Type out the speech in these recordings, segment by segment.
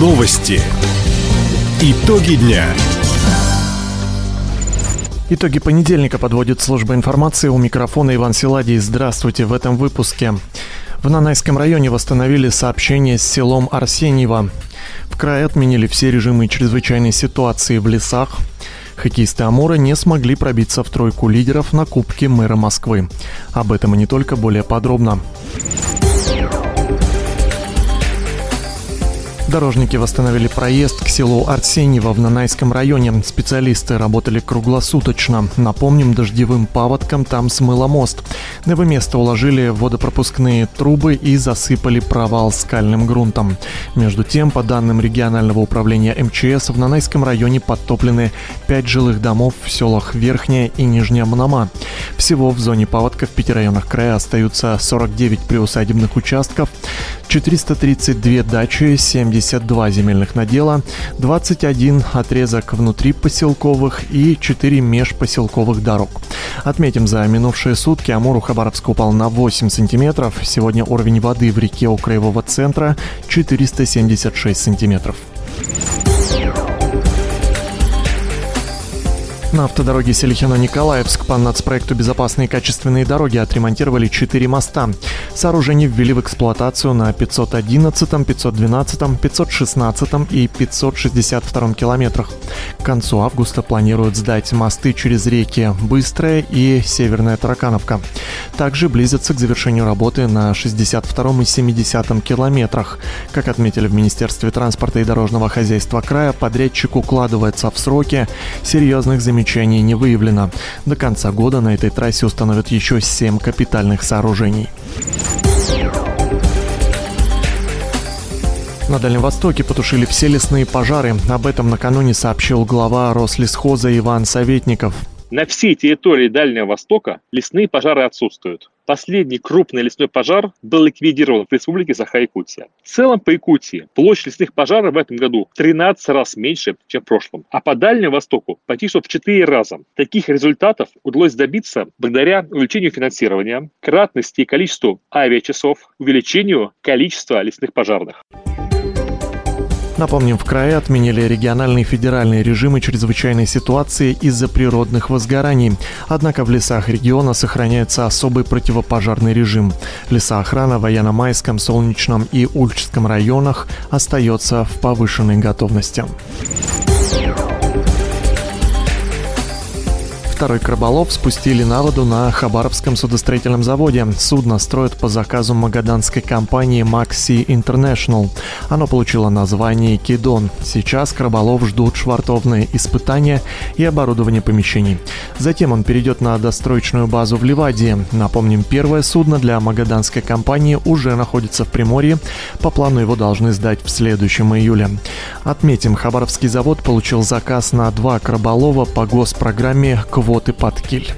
Новости. Итоги дня. Итоги понедельника подводит служба информации. У микрофона Иван Силадий. Здравствуйте в этом выпуске. В Нанайском районе восстановили сообщение с селом Арсеньево. В крае отменили все режимы чрезвычайной ситуации в лесах. Хоккеисты Амура не смогли пробиться в тройку лидеров на Кубке мэра Москвы. Об этом и не только более подробно. Дорожники восстановили проезд к селу Арсеньево в Нанайском районе. Специалисты работали круглосуточно. Напомним, дождевым паводком там смыло мост. На его место уложили водопропускные трубы и засыпали провал скальным грунтом. Между тем, по данным регионального управления МЧС, в Нанайском районе подтоплены 5 жилых домов в селах Верхняя и Нижняя Мнама. Всего в зоне паводка в пяти районах края остаются 49 приусадебных участков, 432 дачи, 72 земельных надела, 21 отрезок внутри поселковых и 4 межпоселковых дорог. Отметим, за минувшие сутки Амур у Хабаровска упал на 8 сантиметров. Сегодня уровень воды в реке у краевого центра 476 сантиметров. На автодороге Селихино-Николаевск по нацпроекту «Безопасные качественные дороги» отремонтировали 4 моста. Сооружения ввели в эксплуатацию на 511, 512, 516 и 562 километрах. К концу августа планируют сдать мосты через реки Быстрая и Северная Таракановка. Также близятся к завершению работы на 62 и 70 километрах. Как отметили в Министерстве транспорта и дорожного хозяйства края, подрядчик укладывается в сроки серьезных замечаний замечаний не выявлено. До конца года на этой трассе установят еще 7 капитальных сооружений. На Дальнем Востоке потушили все лесные пожары. Об этом накануне сообщил глава Рослесхоза Иван Советников. На всей территории Дальнего Востока лесные пожары отсутствуют. Последний крупный лесной пожар был ликвидирован в республике Саха-Якутия. В целом по Якутии площадь лесных пожаров в этом году 13 раз меньше, чем в прошлом. А по Дальнему Востоку почти что в 4 раза. Таких результатов удалось добиться благодаря увеличению финансирования, кратности и количеству авиачасов, увеличению количества лесных пожарных. Напомним, в крае отменили региональные и федеральные режимы чрезвычайной ситуации из-за природных возгораний. Однако в лесах региона сохраняется особый противопожарный режим. Лесоохрана в Военно-Майском, Солнечном и Ульчском районах остается в повышенной готовности. Второй Краболов спустили на воду на Хабаровском судостроительном заводе. Судно строят по заказу магаданской компании Maxi International. Оно получило название Кидон. Сейчас Краболов ждут швартовные испытания и оборудование помещений. Затем он перейдет на достроечную базу в Ливадии. Напомним, первое судно для магаданской компании уже находится в Приморье. По плану его должны сдать в следующем июле. Отметим, Хабаровский завод получил заказ на два Краболова по госпрограмме «Квот квоты под киль.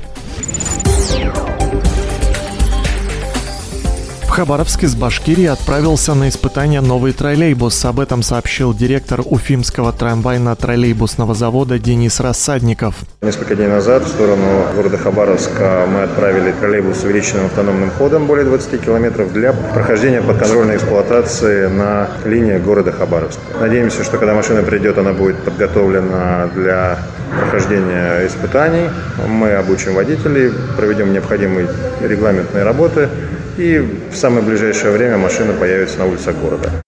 Хабаровск из Башкирии отправился на испытание новый троллейбус. Об этом сообщил директор Уфимского трамвайно-троллейбусного завода Денис Рассадников. Несколько дней назад в сторону города Хабаровска мы отправили троллейбус с увеличенным автономным ходом более 20 километров для прохождения подконтрольной эксплуатации на линии города Хабаровск. Надеемся, что когда машина придет, она будет подготовлена для прохождения испытаний. Мы обучим водителей, проведем необходимые регламентные работы и в самое ближайшее время машина появится на улицах города.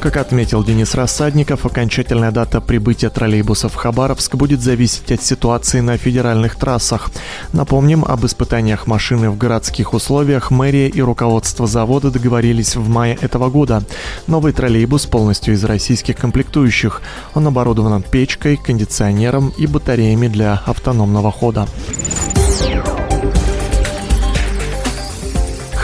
Как отметил Денис Рассадников, окончательная дата прибытия троллейбусов в Хабаровск будет зависеть от ситуации на федеральных трассах. Напомним, об испытаниях машины в городских условиях мэрия и руководство завода договорились в мае этого года. Новый троллейбус полностью из российских комплектующих. Он оборудован печкой, кондиционером и батареями для автономного хода.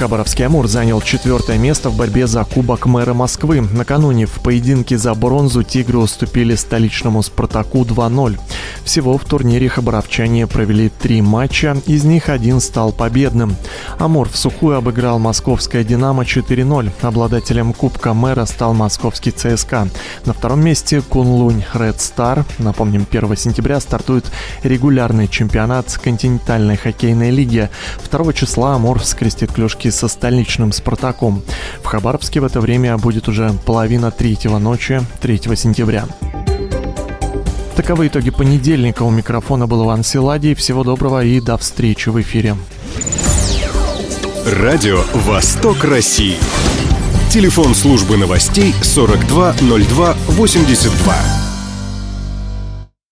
Хабаровский «Амур» занял четвертое место в борьбе за Кубок мэра Москвы. Накануне в поединке за бронзу «Тигры» уступили столичному «Спартаку» 2-0. Всего в турнире хабаровчане провели три матча, из них один стал победным. Амур в сухую обыграл московское «Динамо» 4-0. Обладателем Кубка мэра стал московский ЦСКА. На втором месте Кунлунь Ред Стар. Напомним, 1 сентября стартует регулярный чемпионат континентальной хоккейной лиги. 2 числа Амур скрестит клюшки со столичным «Спартаком». В Хабаровске в это время будет уже половина третьего ночи 3 сентября. Таковы итоги понедельника. У микрофона был Иван Силадий. Всего доброго и до встречи в эфире. Радио «Восток России». Телефон службы новостей 420282.